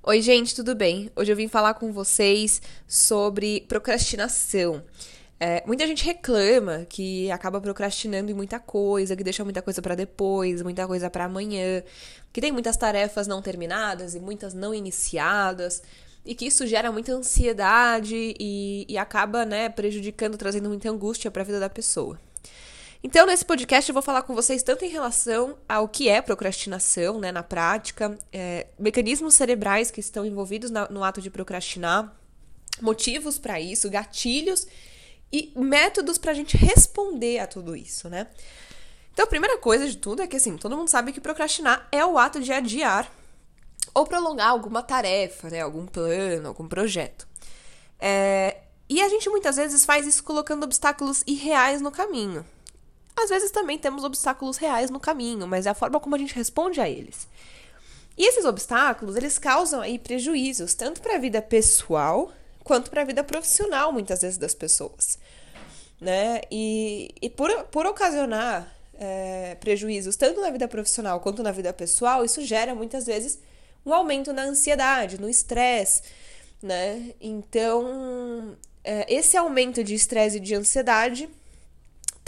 Oi, gente, tudo bem? Hoje eu vim falar com vocês sobre procrastinação. É, muita gente reclama que acaba procrastinando em muita coisa, que deixa muita coisa para depois, muita coisa para amanhã, que tem muitas tarefas não terminadas e muitas não iniciadas, e que isso gera muita ansiedade e, e acaba né, prejudicando, trazendo muita angústia para a vida da pessoa. Então, nesse podcast, eu vou falar com vocês tanto em relação ao que é procrastinação, né, na prática, é, mecanismos cerebrais que estão envolvidos na, no ato de procrastinar, motivos para isso, gatilhos e métodos para a gente responder a tudo isso, né? Então, a primeira coisa de tudo é que, assim, todo mundo sabe que procrastinar é o ato de adiar ou prolongar alguma tarefa, né, algum plano, algum projeto. É, e a gente muitas vezes faz isso colocando obstáculos irreais no caminho. Às vezes também temos obstáculos reais no caminho, mas é a forma como a gente responde a eles. E esses obstáculos, eles causam aí prejuízos tanto para a vida pessoal quanto para a vida profissional, muitas vezes, das pessoas. Né? E, e por, por ocasionar é, prejuízos tanto na vida profissional quanto na vida pessoal, isso gera muitas vezes um aumento na ansiedade, no estresse, né? Então, é, esse aumento de estresse e de ansiedade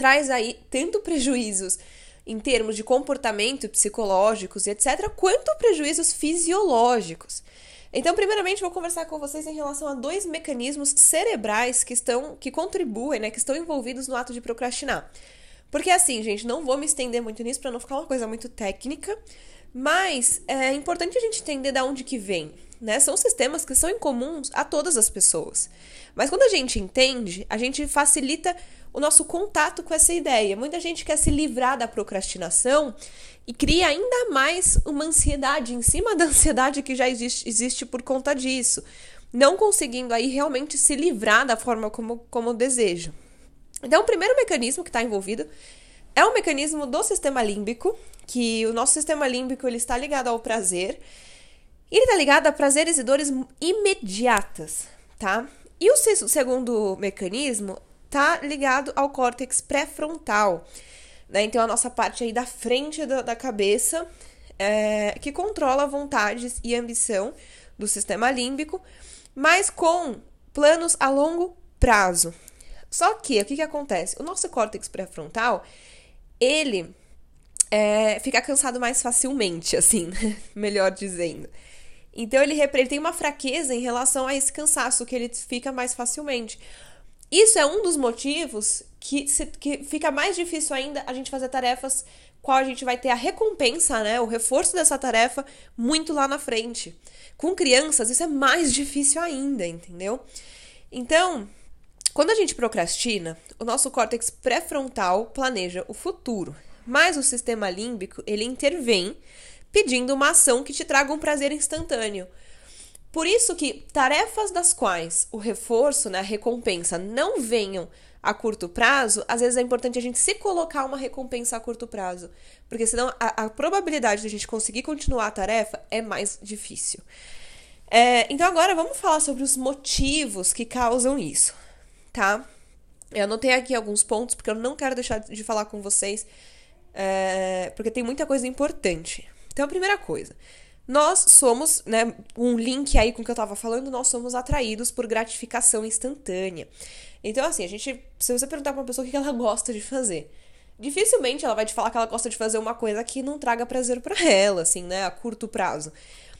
traz aí tanto prejuízos em termos de comportamento psicológicos e etc., quanto prejuízos fisiológicos. Então, primeiramente, vou conversar com vocês em relação a dois mecanismos cerebrais que estão que contribuem, né, que estão envolvidos no ato de procrastinar. Porque assim, gente, não vou me estender muito nisso para não ficar uma coisa muito técnica, mas é importante a gente entender de onde que vem, né? São sistemas que são incomuns a todas as pessoas. Mas quando a gente entende, a gente facilita o nosso contato com essa ideia. Muita gente quer se livrar da procrastinação e cria ainda mais uma ansiedade em cima da ansiedade que já existe, existe por conta disso, não conseguindo aí realmente se livrar da forma como, como deseja. Então, o primeiro mecanismo que está envolvido é o mecanismo do sistema límbico, que o nosso sistema límbico ele está ligado ao prazer. Ele está ligado a prazeres e dores imediatas, tá? E o segundo mecanismo tá ligado ao córtex pré-frontal, né? Então, a nossa parte aí da frente da, da cabeça, é, que controla vontades e ambição do sistema límbico, mas com planos a longo prazo. Só que, o que, que acontece? O nosso córtex pré-frontal, ele é, fica cansado mais facilmente, assim, melhor dizendo. Então, ele, ele tem uma fraqueza em relação a esse cansaço, que ele fica mais facilmente. Isso é um dos motivos que, se, que fica mais difícil ainda a gente fazer tarefas qual a gente vai ter a recompensa, né, o reforço dessa tarefa muito lá na frente. Com crianças isso é mais difícil ainda, entendeu? Então, quando a gente procrastina, o nosso córtex pré-frontal planeja o futuro, mas o sistema límbico, ele intervém pedindo uma ação que te traga um prazer instantâneo. Por isso que tarefas das quais o reforço, né, a recompensa não venham a curto prazo, às vezes é importante a gente se colocar uma recompensa a curto prazo, porque senão a, a probabilidade de a gente conseguir continuar a tarefa é mais difícil. É, então agora vamos falar sobre os motivos que causam isso, tá? Eu anotei aqui alguns pontos porque eu não quero deixar de falar com vocês, é, porque tem muita coisa importante. Então a primeira coisa, nós somos, né, um link aí com o que eu tava falando, nós somos atraídos por gratificação instantânea. Então, assim, a gente, se você perguntar pra uma pessoa o que ela gosta de fazer, dificilmente ela vai te falar que ela gosta de fazer uma coisa que não traga prazer para ela, assim, né, a curto prazo.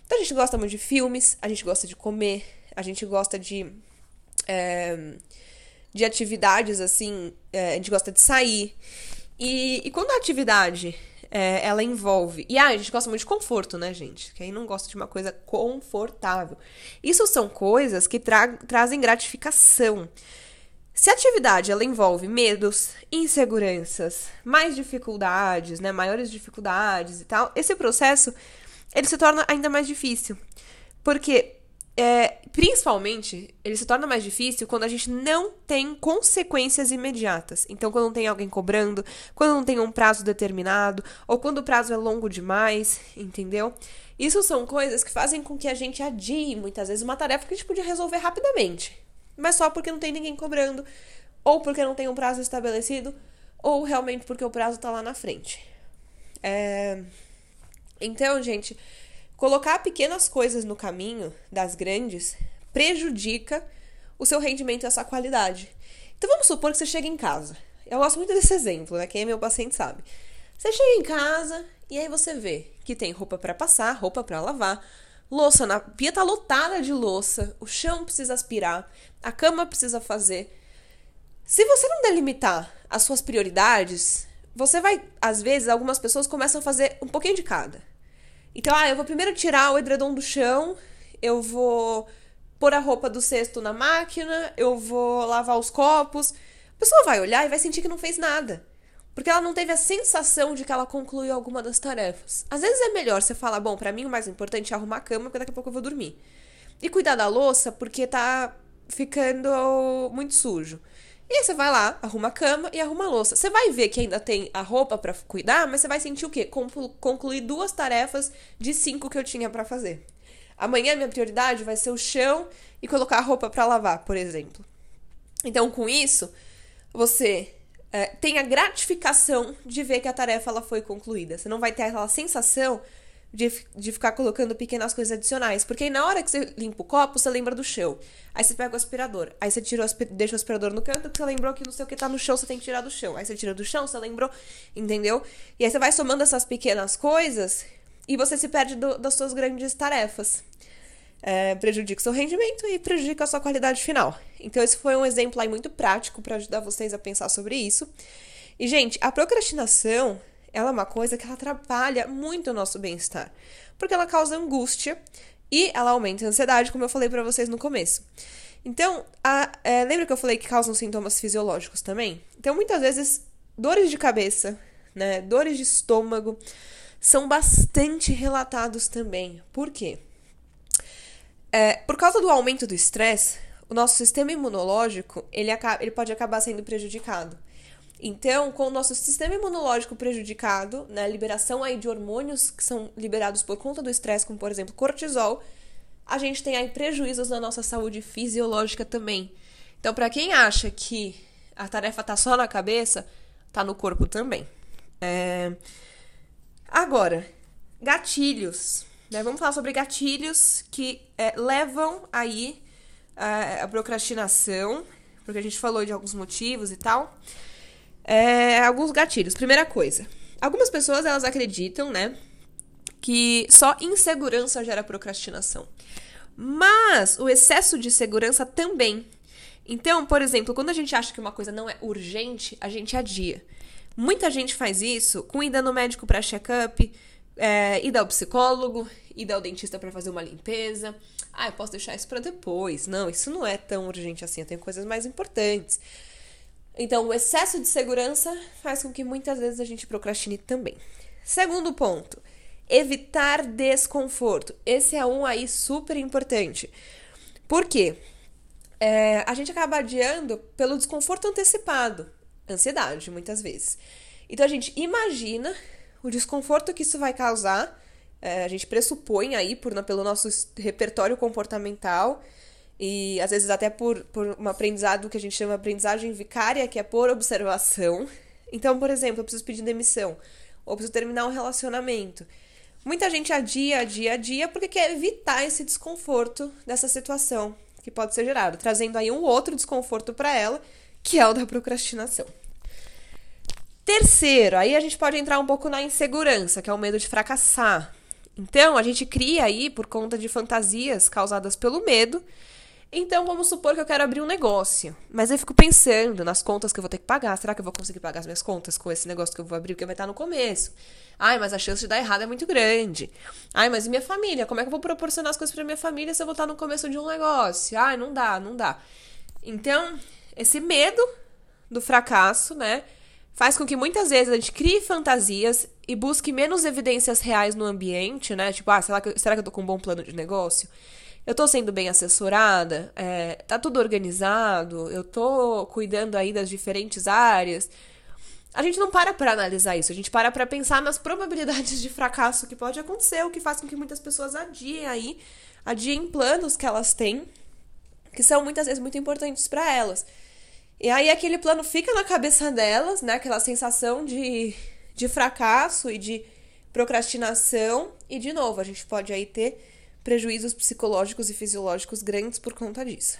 Então, a gente gosta muito de filmes, a gente gosta de comer, a gente gosta de. É, de atividades, assim, é, a gente gosta de sair. E, e quando a atividade é, ela envolve. E ah, a gente gosta muito de conforto, né, gente? Quem não gosta de uma coisa confortável? Isso são coisas que tra trazem gratificação. Se a atividade ela envolve medos, inseguranças, mais dificuldades, né, maiores dificuldades e tal, esse processo ele se torna ainda mais difícil. Porque é, principalmente, ele se torna mais difícil quando a gente não tem consequências imediatas. Então, quando não tem alguém cobrando, quando não tem um prazo determinado, ou quando o prazo é longo demais, entendeu? Isso são coisas que fazem com que a gente adie muitas vezes uma tarefa que a gente podia resolver rapidamente, mas só porque não tem ninguém cobrando, ou porque não tem um prazo estabelecido, ou realmente porque o prazo tá lá na frente. É... Então, gente, colocar pequenas coisas no caminho das grandes prejudica o seu rendimento e a sua qualidade. Então vamos supor que você chega em casa. Eu gosto muito desse exemplo, né? Quem é meu paciente sabe. Você chega em casa e aí você vê que tem roupa para passar, roupa para lavar, louça na pia tá lotada de louça, o chão precisa aspirar, a cama precisa fazer. Se você não delimitar as suas prioridades, você vai, às vezes, algumas pessoas começam a fazer um pouquinho de cada. Então, ah, eu vou primeiro tirar o edredom do chão, eu vou pôr a roupa do cesto na máquina, eu vou lavar os copos. A pessoa vai olhar e vai sentir que não fez nada. Porque ela não teve a sensação de que ela concluiu alguma das tarefas. Às vezes é melhor você falar, bom, para mim o mais importante é arrumar a cama, porque daqui a pouco eu vou dormir. E cuidar da louça, porque tá ficando muito sujo. E aí você vai lá, arruma a cama e arruma a louça. Você vai ver que ainda tem a roupa para cuidar, mas você vai sentir o quê? Concluir duas tarefas de cinco que eu tinha para fazer. Amanhã minha prioridade vai ser o chão e colocar a roupa para lavar, por exemplo. Então, com isso, você é, tem a gratificação de ver que a tarefa ela foi concluída. Você não vai ter aquela sensação de, de ficar colocando pequenas coisas adicionais. Porque aí na hora que você limpa o copo, você lembra do chão. Aí você pega o aspirador. Aí você tira o deixa o aspirador no canto, porque você lembrou que não sei o que tá no chão, você tem que tirar do chão. Aí você tira do chão, você lembrou, entendeu? E aí você vai somando essas pequenas coisas e você se perde do, das suas grandes tarefas é, prejudica o seu rendimento e prejudica a sua qualidade final. Então, esse foi um exemplo aí muito prático para ajudar vocês a pensar sobre isso. E, gente, a procrastinação ela é uma coisa que ela atrapalha muito o nosso bem-estar, porque ela causa angústia e ela aumenta a ansiedade, como eu falei para vocês no começo. Então, a, é, lembra que eu falei que causam sintomas fisiológicos também? Então, muitas vezes, dores de cabeça, né, dores de estômago, são bastante relatados também. Por quê? É, por causa do aumento do estresse, o nosso sistema imunológico ele, acaba, ele pode acabar sendo prejudicado. Então, com o nosso sistema imunológico prejudicado, né, liberação aí de hormônios que são liberados por conta do estresse, como por exemplo cortisol, a gente tem aí prejuízos na nossa saúde fisiológica também. Então, para quem acha que a tarefa tá só na cabeça, tá no corpo também. É... Agora, gatilhos. Né? Vamos falar sobre gatilhos que é, levam aí a, a, procrastinação, porque a gente falou de alguns motivos e tal. É, alguns gatilhos. Primeira coisa, algumas pessoas elas acreditam, né, que só insegurança gera procrastinação. Mas o excesso de segurança também. Então, por exemplo, quando a gente acha que uma coisa não é urgente, a gente adia. Muita gente faz isso com ida no médico para check-up, é, ir ao psicólogo, ir ao dentista para fazer uma limpeza. Ah, eu posso deixar isso para depois. Não, isso não é tão urgente assim, eu tenho coisas mais importantes. Então, o excesso de segurança faz com que muitas vezes a gente procrastine também. Segundo ponto, evitar desconforto. Esse é um aí super importante. Por quê? É, a gente acaba adiando pelo desconforto antecipado, ansiedade, muitas vezes. Então a gente imagina o desconforto que isso vai causar, é, a gente pressupõe aí por, pelo nosso repertório comportamental e às vezes até por, por um aprendizado que a gente chama aprendizagem vicária, que é por observação. Então, por exemplo, eu preciso pedir demissão ou preciso terminar um relacionamento. Muita gente adia, adia, adia porque quer evitar esse desconforto dessa situação que pode ser gerado, trazendo aí um outro desconforto para ela, que é o da procrastinação. Terceiro, aí a gente pode entrar um pouco na insegurança, que é o medo de fracassar. Então, a gente cria aí, por conta de fantasias causadas pelo medo. Então, vamos supor que eu quero abrir um negócio. Mas eu fico pensando nas contas que eu vou ter que pagar. Será que eu vou conseguir pagar as minhas contas com esse negócio que eu vou abrir? Porque vai estar no começo. Ai, mas a chance de dar errado é muito grande. Ai, mas e minha família? Como é que eu vou proporcionar as coisas para minha família se eu vou estar no começo de um negócio? Ai, não dá, não dá. Então, esse medo do fracasso, né? faz com que muitas vezes a gente crie fantasias e busque menos evidências reais no ambiente, né? Tipo, ah, será que, será que eu tô com um bom plano de negócio? Eu tô sendo bem assessorada? É, tá tudo organizado? Eu tô cuidando aí das diferentes áreas? A gente não para para analisar isso, a gente para para pensar nas probabilidades de fracasso que pode acontecer, o que faz com que muitas pessoas adiem aí, adiem planos que elas têm, que são muitas vezes muito importantes para elas. E aí aquele plano fica na cabeça delas, né? Aquela sensação de, de fracasso e de procrastinação e, de novo, a gente pode aí ter prejuízos psicológicos e fisiológicos grandes por conta disso.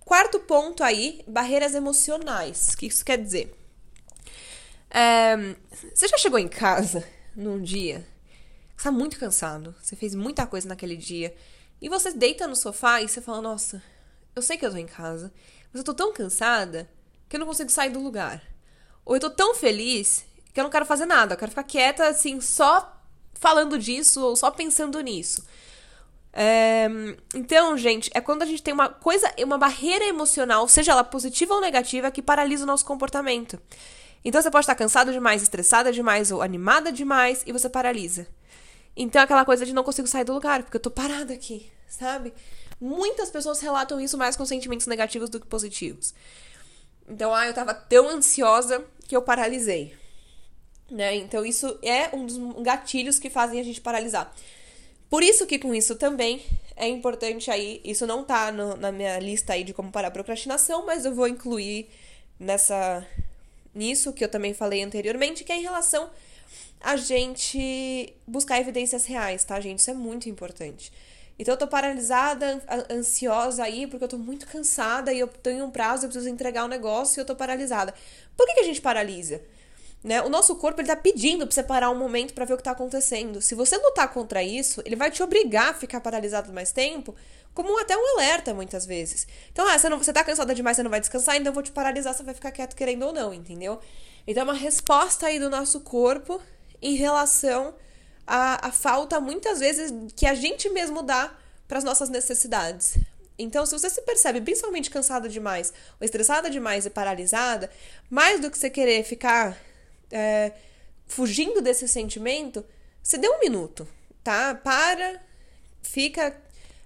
Quarto ponto aí, barreiras emocionais. O que isso quer dizer? Você já chegou em casa num dia, você tá muito cansado, você fez muita coisa naquele dia, e você deita no sofá e você fala, nossa, eu sei que eu tô em casa, mas eu tô tão cansada que eu não consigo sair do lugar. Ou eu tô tão feliz que eu não quero fazer nada, eu quero ficar quieta, assim, só falando disso ou só pensando nisso. É, então, gente, é quando a gente tem uma coisa, uma barreira emocional, seja ela positiva ou negativa, que paralisa o nosso comportamento. Então você pode estar cansado demais, estressada demais ou animada demais e você paralisa. Então aquela coisa de não consigo sair do lugar, porque eu tô parada aqui, sabe? Muitas pessoas relatam isso mais com sentimentos negativos do que positivos. Então, ah, eu tava tão ansiosa que eu paralisei. Né? Então, isso é um dos gatilhos que fazem a gente paralisar. Por isso que com isso também é importante aí, isso não tá no, na minha lista aí de como parar a procrastinação, mas eu vou incluir nessa nisso que eu também falei anteriormente, que é em relação a gente buscar evidências reais, tá, gente? Isso é muito importante. Então eu tô paralisada, ansiosa aí, porque eu tô muito cansada e eu tenho um prazo, eu preciso entregar um negócio e eu tô paralisada. Por que, que a gente paralisa? Né? O nosso corpo ele tá pedindo pra você parar um momento para ver o que tá acontecendo. Se você lutar contra isso, ele vai te obrigar a ficar paralisado mais tempo, como até um alerta muitas vezes. Então, ah, você, não, você tá cansada demais, você não vai descansar, então eu vou te paralisar, você vai ficar quieto querendo ou não, entendeu? Então é uma resposta aí do nosso corpo em relação à, à falta, muitas vezes, que a gente mesmo dá para as nossas necessidades. Então, se você se percebe principalmente cansada demais, ou estressada demais e paralisada, mais do que você querer ficar é, fugindo desse sentimento, você dê um minuto, tá? Para, fica.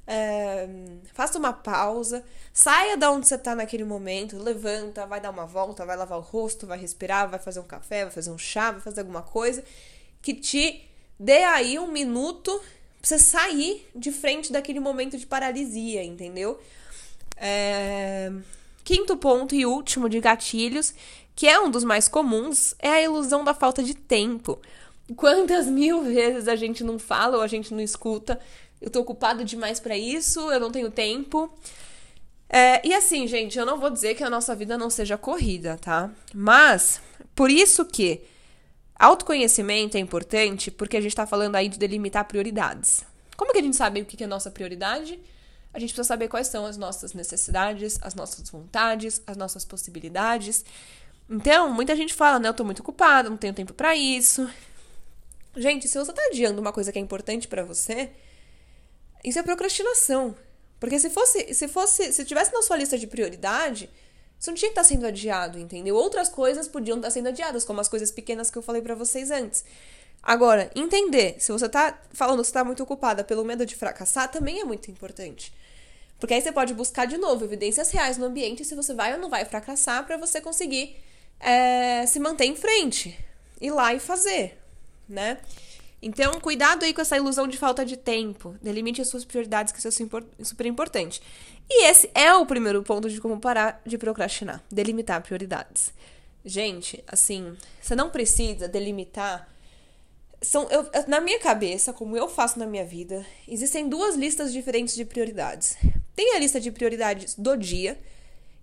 É, faça uma pausa, saia da onde você tá naquele momento, levanta, vai dar uma volta, vai lavar o rosto, vai respirar, vai fazer um café, vai fazer um chá, vai fazer alguma coisa que te dê aí um minuto pra você sair de frente daquele momento de paralisia, entendeu? É... Quinto ponto e último de gatilhos que é um dos mais comuns, é a ilusão da falta de tempo. Quantas mil vezes a gente não fala ou a gente não escuta? Eu tô ocupado demais para isso, eu não tenho tempo. É, e assim, gente, eu não vou dizer que a nossa vida não seja corrida, tá? Mas, por isso que autoconhecimento é importante, porque a gente tá falando aí de delimitar prioridades. Como que a gente sabe o que é nossa prioridade? A gente precisa saber quais são as nossas necessidades, as nossas vontades, as nossas possibilidades. Então, muita gente fala, né? Eu tô muito ocupada, não tenho tempo para isso. Gente, se você tá adiando uma coisa que é importante para você, isso é procrastinação. Porque se fosse, se fosse, se tivesse na sua lista de prioridade, isso não tinha que estar tá sendo adiado, entendeu? Outras coisas podiam estar tá sendo adiadas, como as coisas pequenas que eu falei para vocês antes. Agora, entender, se você tá falando que você tá muito ocupada pelo medo de fracassar, também é muito importante. Porque aí você pode buscar de novo evidências reais no ambiente se você vai ou não vai fracassar para você conseguir é, se manter em frente, ir lá e fazer, né? Então, cuidado aí com essa ilusão de falta de tempo. Delimite as suas prioridades, que isso é super importante. E esse é o primeiro ponto de como parar de procrastinar. Delimitar prioridades. Gente, assim, você não precisa delimitar. São, eu, na minha cabeça, como eu faço na minha vida, existem duas listas diferentes de prioridades. Tem a lista de prioridades do dia,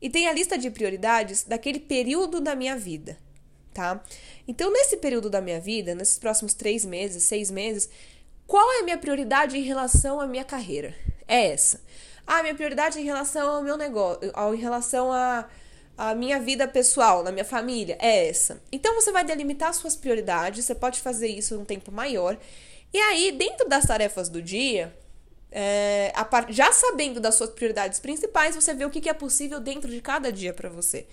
e tem a lista de prioridades daquele período da minha vida, tá? Então, nesse período da minha vida, nesses próximos três meses, seis meses, qual é a minha prioridade em relação à minha carreira? É essa. Ah, minha prioridade em relação ao meu negócio, ao, em relação à a, a minha vida pessoal, na minha família, é essa. Então, você vai delimitar suas prioridades, você pode fazer isso um tempo maior. E aí, dentro das tarefas do dia, é, part... já sabendo das suas prioridades principais, você vê o que é possível dentro de cada dia para você.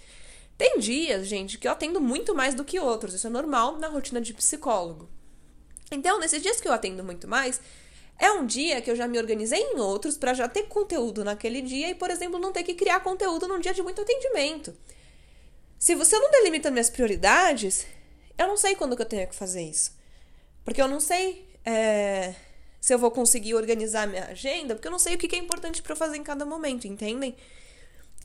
Tem dias, gente, que eu atendo muito mais do que outros. Isso é normal na rotina de psicólogo. Então, nesses dias que eu atendo muito mais, é um dia que eu já me organizei em outros para já ter conteúdo naquele dia e, por exemplo, não ter que criar conteúdo num dia de muito atendimento. Se você não delimita minhas prioridades, eu não sei quando que eu tenho que fazer isso. Porque eu não sei é, se eu vou conseguir organizar minha agenda, porque eu não sei o que é importante para eu fazer em cada momento, entendem?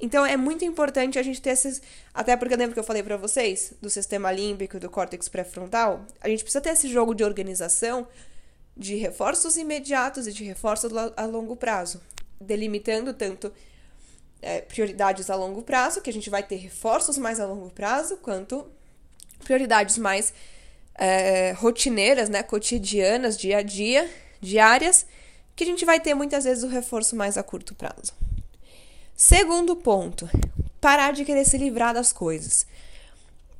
Então é muito importante a gente ter esses. Até porque lembra que eu falei para vocês do sistema límbico e do córtex pré-frontal? A gente precisa ter esse jogo de organização de reforços imediatos e de reforços a longo prazo, delimitando tanto é, prioridades a longo prazo, que a gente vai ter reforços mais a longo prazo, quanto prioridades mais é, rotineiras, né, cotidianas, dia a dia, diárias, que a gente vai ter muitas vezes o reforço mais a curto prazo. Segundo ponto, parar de querer se livrar das coisas.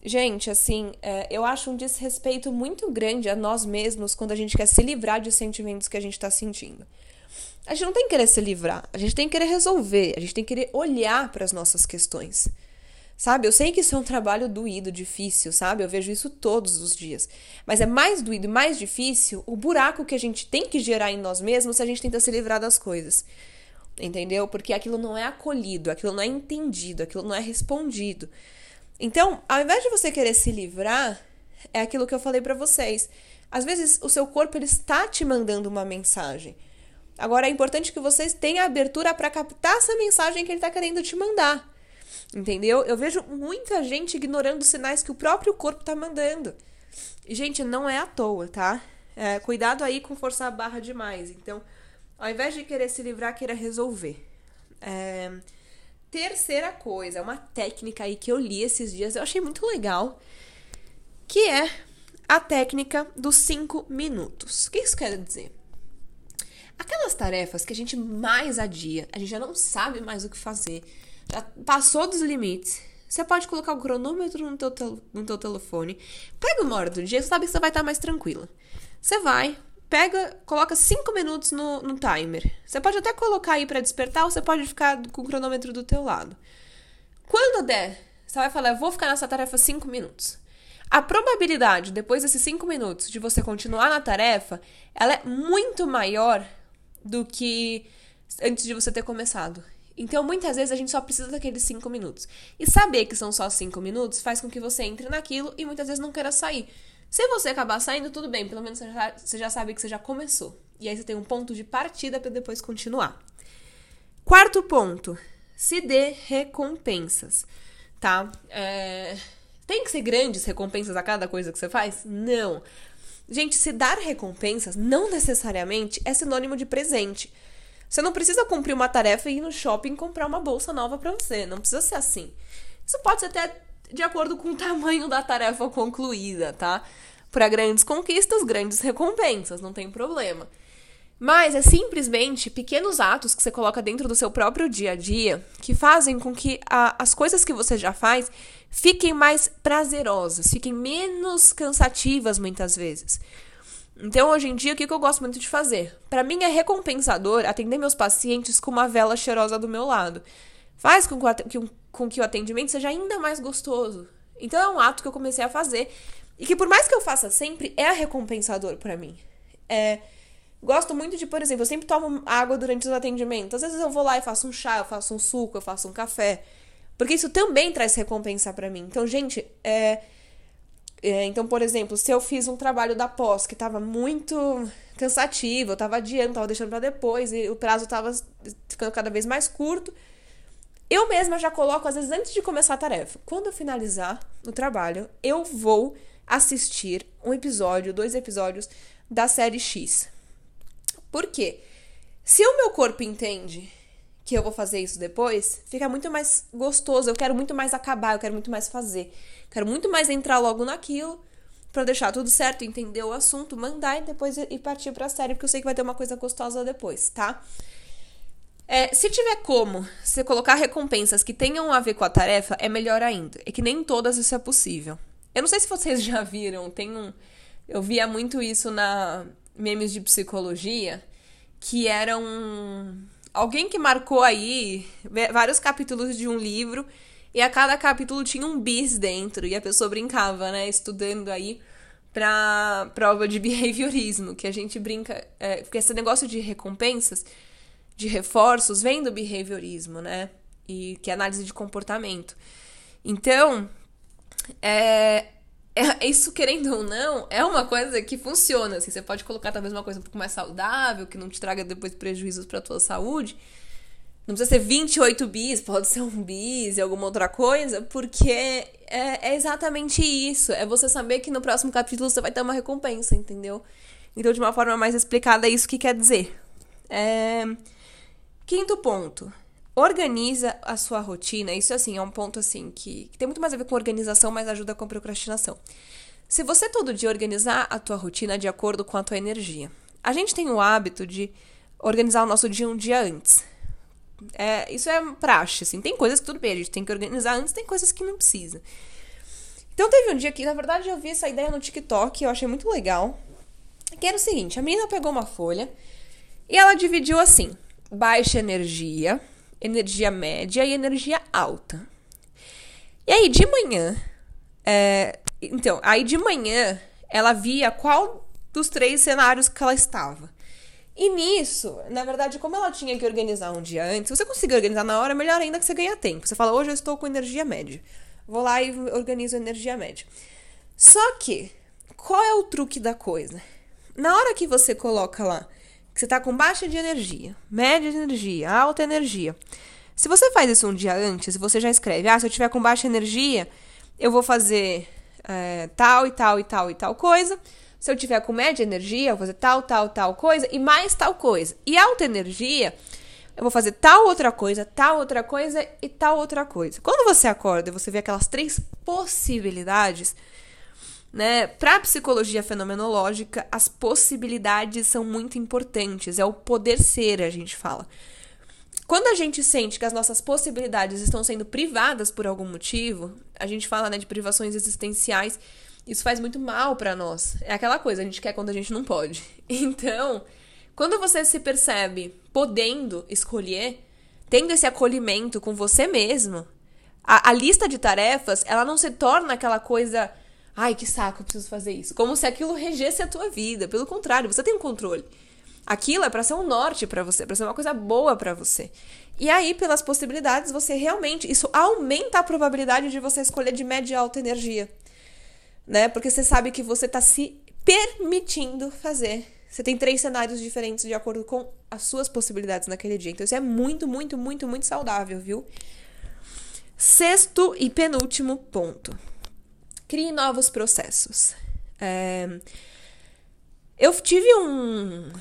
Gente, assim, é, eu acho um desrespeito muito grande a nós mesmos quando a gente quer se livrar de sentimentos que a gente está sentindo. A gente não tem que querer se livrar, a gente tem que querer resolver, a gente tem que querer olhar para as nossas questões. Sabe? Eu sei que isso é um trabalho doído, difícil, sabe? Eu vejo isso todos os dias. Mas é mais doído e mais difícil o buraco que a gente tem que gerar em nós mesmos se a gente tenta se livrar das coisas. Entendeu? Porque aquilo não é acolhido, aquilo não é entendido, aquilo não é respondido. Então, ao invés de você querer se livrar, é aquilo que eu falei para vocês. Às vezes o seu corpo ele está te mandando uma mensagem. Agora é importante que vocês tenham abertura para captar essa mensagem que ele está querendo te mandar. Entendeu? Eu vejo muita gente ignorando sinais que o próprio corpo está mandando. E, gente, não é à toa, tá? É, cuidado aí com forçar a barra demais. Então, ao invés de querer se livrar, queira resolver. É... Terceira coisa, uma técnica aí que eu li esses dias, eu achei muito legal, que é a técnica dos cinco minutos. O que isso quer dizer? Aquelas tarefas que a gente mais adia, a gente já não sabe mais o que fazer, passou dos limites. Você pode colocar o cronômetro no teu, no teu telefone, pega uma hora do dia, você sabe que você vai estar mais tranquila. Você vai, pega, coloca 5 minutos no, no timer. Você pode até colocar aí para despertar ou você pode ficar com o cronômetro do teu lado. Quando der, você vai falar, eu vou ficar nessa tarefa 5 minutos. A probabilidade, depois desses 5 minutos, de você continuar na tarefa, ela é muito maior do que antes de você ter começado. Então, muitas vezes a gente só precisa daqueles 5 minutos. E saber que são só 5 minutos faz com que você entre naquilo e muitas vezes não queira sair. Se você acabar saindo, tudo bem, pelo menos você já sabe que você já começou. E aí você tem um ponto de partida para depois continuar. Quarto ponto: se dê recompensas, tá? É... Tem que ser grandes recompensas a cada coisa que você faz? Não. Gente, se dar recompensas não necessariamente é sinônimo de presente. Você não precisa cumprir uma tarefa e ir no shopping comprar uma bolsa nova para você. Não precisa ser assim. Isso pode ser até de acordo com o tamanho da tarefa concluída, tá? Para grandes conquistas, grandes recompensas, não tem problema. Mas é simplesmente pequenos atos que você coloca dentro do seu próprio dia a dia que fazem com que a, as coisas que você já faz fiquem mais prazerosas, fiquem menos cansativas muitas vezes. Então, hoje em dia, o que, eu gosto muito de fazer? Para mim é recompensador atender meus pacientes com uma vela cheirosa do meu lado. Faz com que, com que o atendimento seja ainda mais gostoso. Então, é um ato que eu comecei a fazer e que, por mais que eu faça sempre, é recompensador para mim. É, gosto muito de, por exemplo, eu sempre tomo água durante os atendimentos. Às vezes eu vou lá e faço um chá, eu faço um suco, eu faço um café. Porque isso também traz recompensa para mim. Então, gente, é, então, por exemplo, se eu fiz um trabalho da pós que estava muito cansativo, eu estava adiando, estava deixando para depois e o prazo estava ficando cada vez mais curto, eu mesma já coloco, às vezes, antes de começar a tarefa. Quando eu finalizar o trabalho, eu vou assistir um episódio, dois episódios da série X. Por quê? Se o meu corpo entende que eu vou fazer isso depois, fica muito mais gostoso. Eu quero muito mais acabar, eu quero muito mais fazer. Quero muito mais entrar logo naquilo para deixar tudo certo, entender o assunto, mandar e depois ir partir para a série, porque eu sei que vai ter uma coisa gostosa depois, tá? É, se tiver como você colocar recompensas que tenham a ver com a tarefa, é melhor ainda. É que nem todas isso é possível. Eu não sei se vocês já viram, tem um. Eu via muito isso na memes de psicologia, que era um alguém que marcou aí vários capítulos de um livro e a cada capítulo tinha um bis dentro e a pessoa brincava, né, estudando aí para prova de behaviorismo, que a gente brinca, é, porque esse negócio de recompensas, de reforços vem do behaviorismo, né? E que é análise de comportamento. Então, é, é, isso, querendo ou não, é uma coisa que funciona. Assim, você pode colocar talvez uma coisa um pouco mais saudável, que não te traga depois prejuízos para tua saúde. Não precisa ser 28 bis, pode ser um bis e alguma outra coisa, porque é, é, exatamente isso. É você saber que no próximo capítulo você vai ter uma recompensa, entendeu? Então, de uma forma mais explicada, é isso que quer dizer. É... Quinto ponto. Organiza a sua rotina. Isso, assim, é um ponto, assim, que, que tem muito mais a ver com organização, mas ajuda com procrastinação. Se você todo dia organizar a tua rotina de acordo com a tua energia. A gente tem o hábito de organizar o nosso dia um dia antes. É, isso é praxe, assim. Tem coisas que tudo bem, a gente tem que organizar antes, tem coisas que não precisa. Então teve um dia que, na verdade, eu vi essa ideia no TikTok, eu achei muito legal. Que era o seguinte: a menina pegou uma folha e ela dividiu assim: baixa energia, energia média e energia alta. E aí, de manhã, é, então, aí de manhã ela via qual dos três cenários que ela estava. E nisso, na verdade, como ela tinha que organizar um dia antes, se você conseguir organizar na hora, melhor ainda que você ganha tempo. Você fala, hoje eu estou com energia média. Vou lá e organizo energia média. Só que, qual é o truque da coisa? Na hora que você coloca lá que você está com baixa de energia, média de energia, alta energia, se você faz isso um dia antes, você já escreve, ah, se eu tiver com baixa energia, eu vou fazer é, tal e tal e tal e tal coisa. Se eu tiver com média energia, eu vou fazer tal, tal, tal coisa e mais tal coisa. E alta energia, eu vou fazer tal outra coisa, tal outra coisa e tal outra coisa. Quando você acorda e você vê aquelas três possibilidades, né? Para a psicologia fenomenológica, as possibilidades são muito importantes. É o poder ser, a gente fala. Quando a gente sente que as nossas possibilidades estão sendo privadas por algum motivo, a gente fala né, de privações existenciais isso faz muito mal para nós. É aquela coisa, a gente quer quando a gente não pode. Então, quando você se percebe podendo escolher, tendo esse acolhimento com você mesmo, a, a lista de tarefas, ela não se torna aquela coisa, ai, que saco, eu preciso fazer isso. Como se aquilo regesse a tua vida. Pelo contrário, você tem um controle. Aquilo é para ser um norte para você, para ser uma coisa boa para você. E aí, pelas possibilidades, você realmente, isso aumenta a probabilidade de você escolher de média e alta energia né? Porque você sabe que você está se permitindo fazer. Você tem três cenários diferentes de acordo com as suas possibilidades naquele dia. Então isso é muito, muito, muito, muito saudável, viu? Sexto e penúltimo ponto. Crie novos processos. É... Eu tive um,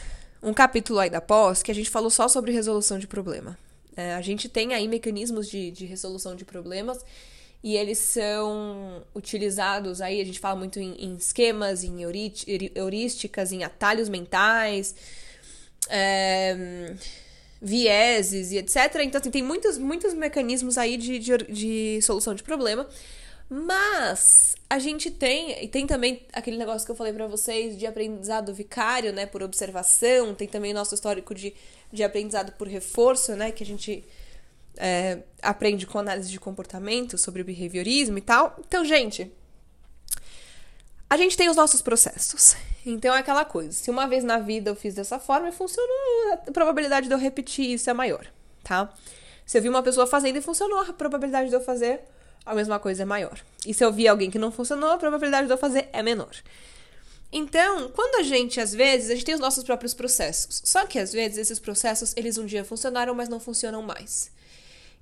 um capítulo aí da pós que a gente falou só sobre resolução de problema. É, a gente tem aí mecanismos de, de resolução de problemas e eles são utilizados aí, a gente fala muito em, em esquemas, em heurísticas, em atalhos mentais, é, vieses e etc. Então, assim, tem muitos, muitos mecanismos aí de, de, de solução de problema, mas a gente tem, e tem também aquele negócio que eu falei para vocês de aprendizado vicário, né, por observação, tem também nosso histórico de, de aprendizado por reforço, né, que a gente é, aprende com análise de comportamento, sobre behaviorismo e tal. Então, gente, a gente tem os nossos processos. Então é aquela coisa. Se uma vez na vida eu fiz dessa forma e funcionou, a probabilidade de eu repetir isso é maior, tá? Se eu vi uma pessoa fazendo e funcionou, a probabilidade de eu fazer a mesma coisa é maior. E se eu vi alguém que não funcionou, a probabilidade de eu fazer é menor. Então, quando a gente, às vezes, a gente tem os nossos próprios processos. Só que, às vezes, esses processos, eles um dia funcionaram, mas não funcionam mais.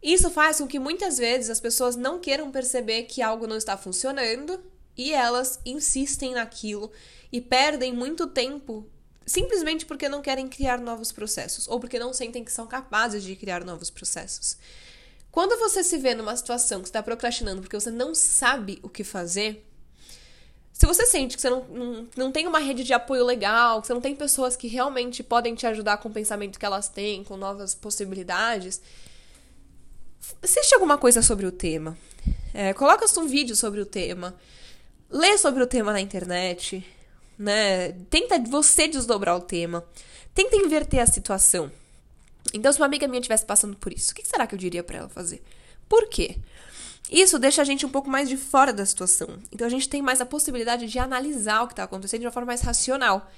Isso faz com que muitas vezes as pessoas não queiram perceber que algo não está funcionando e elas insistem naquilo e perdem muito tempo simplesmente porque não querem criar novos processos ou porque não sentem que são capazes de criar novos processos. Quando você se vê numa situação que está procrastinando porque você não sabe o que fazer, se você sente que você não, não, não tem uma rede de apoio legal, que você não tem pessoas que realmente podem te ajudar com o pensamento que elas têm, com novas possibilidades, assiste alguma coisa sobre o tema. É, coloca um vídeo sobre o tema. Lê sobre o tema na internet. Né? Tenta você desdobrar o tema. Tenta inverter a situação. Então, se uma amiga minha estivesse passando por isso, o que será que eu diria para ela fazer? Por quê? Isso deixa a gente um pouco mais de fora da situação. Então, a gente tem mais a possibilidade de analisar o que está acontecendo de uma forma mais racional.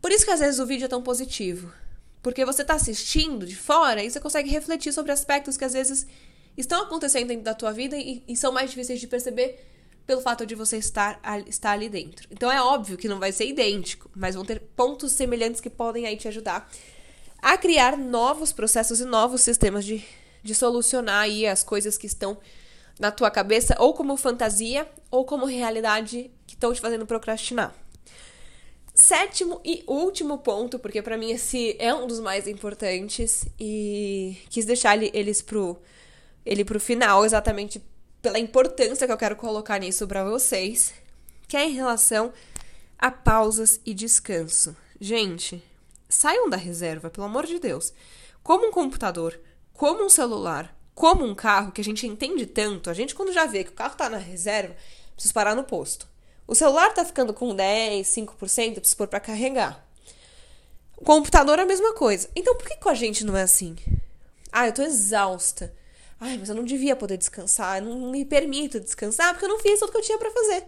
Por isso que às vezes o vídeo é tão positivo. Porque você está assistindo de fora e você consegue refletir sobre aspectos que às vezes estão acontecendo dentro da tua vida e, e são mais difíceis de perceber pelo fato de você estar, estar ali dentro. Então é óbvio que não vai ser idêntico, mas vão ter pontos semelhantes que podem aí te ajudar a criar novos processos e novos sistemas de, de solucionar aí as coisas que estão na tua cabeça, ou como fantasia, ou como realidade que estão te fazendo procrastinar. Sétimo e último ponto, porque para mim esse é um dos mais importantes e quis deixar eles pro, ele pro final, exatamente pela importância que eu quero colocar nisso para vocês, que é em relação a pausas e descanso. Gente, saiam da reserva, pelo amor de Deus. Como um computador, como um celular, como um carro, que a gente entende tanto, a gente quando já vê que o carro tá na reserva, precisa parar no posto. O celular tá ficando com 10, 5%, precisa pôr para carregar. O computador é a mesma coisa. Então por que com a gente não é assim? Ah, eu tô exausta. Ai, mas eu não devia poder descansar, eu não me permito descansar porque eu não fiz tudo que eu tinha para fazer.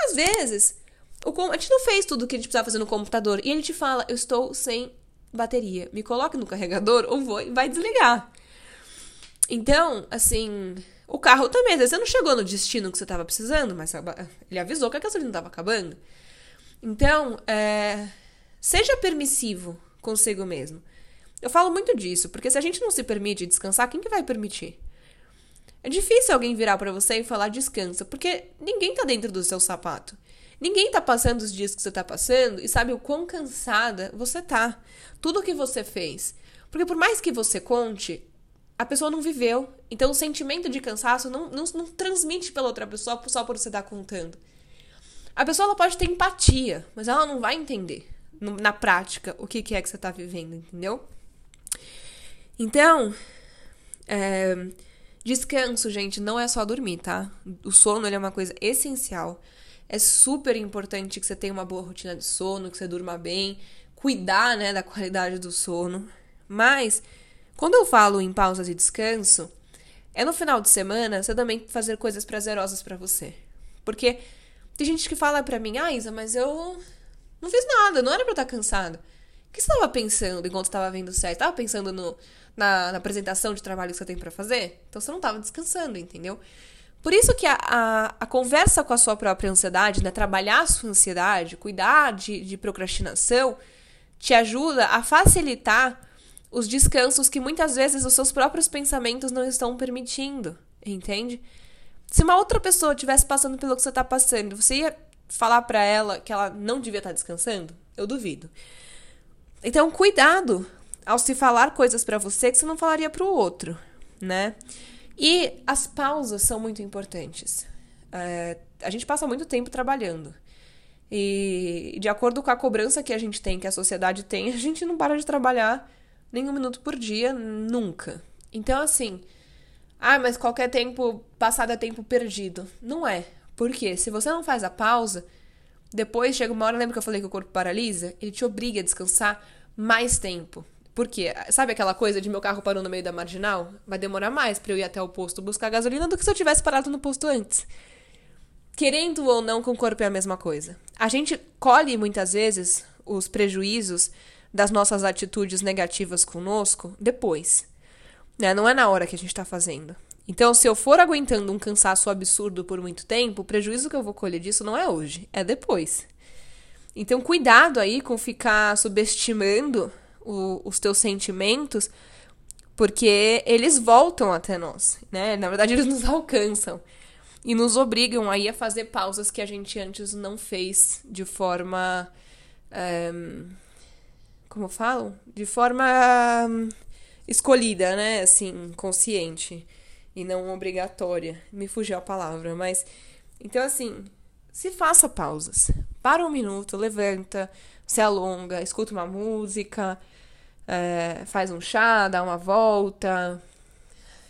Às vezes, o, a gente não fez tudo o que a gente precisava fazer no computador e ele te fala: Eu estou sem bateria, me coloque no carregador ou vou vai desligar. Então, assim, o carro também, às vezes você não chegou no destino que você estava precisando, mas ele avisou que a gasolina estava acabando. Então, é, seja permissivo consigo mesmo. Eu falo muito disso, porque se a gente não se permite descansar, quem que vai permitir? É difícil alguém virar para você e falar descansa, porque ninguém tá dentro do seu sapato. Ninguém tá passando os dias que você tá passando e sabe o quão cansada você tá. Tudo que você fez. Porque por mais que você conte, a pessoa não viveu. Então o sentimento de cansaço não, não, não transmite pela outra pessoa só por você estar contando. A pessoa ela pode ter empatia, mas ela não vai entender na prática o que, que é que você está vivendo, entendeu? Então, é, descanso, gente, não é só dormir, tá? O sono é uma coisa essencial. É super importante que você tenha uma boa rotina de sono, que você durma bem, cuidar, né, da qualidade do sono. Mas, quando eu falo em pausas e descanso, é no final de semana você também fazer coisas prazerosas para você. Porque tem gente que fala pra mim, ah, Isa, mas eu não fiz nada, não era eu estar cansada. O que você estava pensando enquanto estava vendo série? Estava pensando no, na, na, apresentação de trabalho que você tem para fazer? Então você não estava descansando, entendeu? Por isso que a, a, a, conversa com a sua própria ansiedade, né? Trabalhar a sua ansiedade, cuidar de, de procrastinação, te ajuda a facilitar os descansos que muitas vezes os seus próprios pensamentos não estão permitindo, entende? Se uma outra pessoa estivesse passando pelo que você está passando, você ia falar para ela que ela não devia estar tá descansando? Eu duvido. Então, cuidado ao se falar coisas para você que você não falaria para o outro, né? E as pausas são muito importantes. É, a gente passa muito tempo trabalhando. E de acordo com a cobrança que a gente tem, que a sociedade tem, a gente não para de trabalhar nem um minuto por dia, nunca. Então, assim, ah, mas qualquer tempo passado é tempo perdido. Não é. Porque se você não faz a pausa, depois chega uma hora, lembra que eu falei que o corpo paralisa? Ele te obriga a descansar mais tempo. Por quê? Sabe aquela coisa de meu carro parou no meio da marginal? Vai demorar mais para eu ir até o posto buscar gasolina do que se eu tivesse parado no posto antes. Querendo ou não, com o corpo é a mesma coisa. A gente colhe muitas vezes os prejuízos das nossas atitudes negativas conosco depois. Né? Não é na hora que a gente está fazendo. Então, se eu for aguentando um cansaço absurdo por muito tempo, o prejuízo que eu vou colher disso não é hoje, é depois. Então, cuidado aí com ficar subestimando o, os teus sentimentos, porque eles voltam até nós, né? Na verdade, eles nos alcançam e nos obrigam aí a fazer pausas que a gente antes não fez de forma. Um, como falam? De forma um, escolhida, né? Assim, consciente e não obrigatória. Me fugiu a palavra, mas. Então, assim, se faça pausas. Para um minuto, levanta, se alonga, escuta uma música, é, faz um chá, dá uma volta.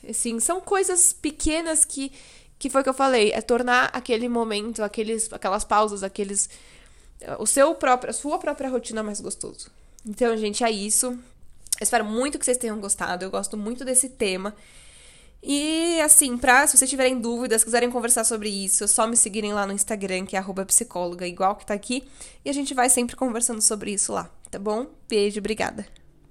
Assim, são coisas pequenas que, que foi que eu falei, é tornar aquele momento, aqueles, aquelas pausas, aqueles o seu próprio, a sua própria rotina mais gostoso. Então, gente, é isso. Eu espero muito que vocês tenham gostado. Eu gosto muito desse tema. E assim, pra, se vocês tiverem dúvidas, quiserem conversar sobre isso, é só me seguirem lá no Instagram, que é psicóloga, igual que tá aqui. E a gente vai sempre conversando sobre isso lá, tá bom? Beijo, obrigada.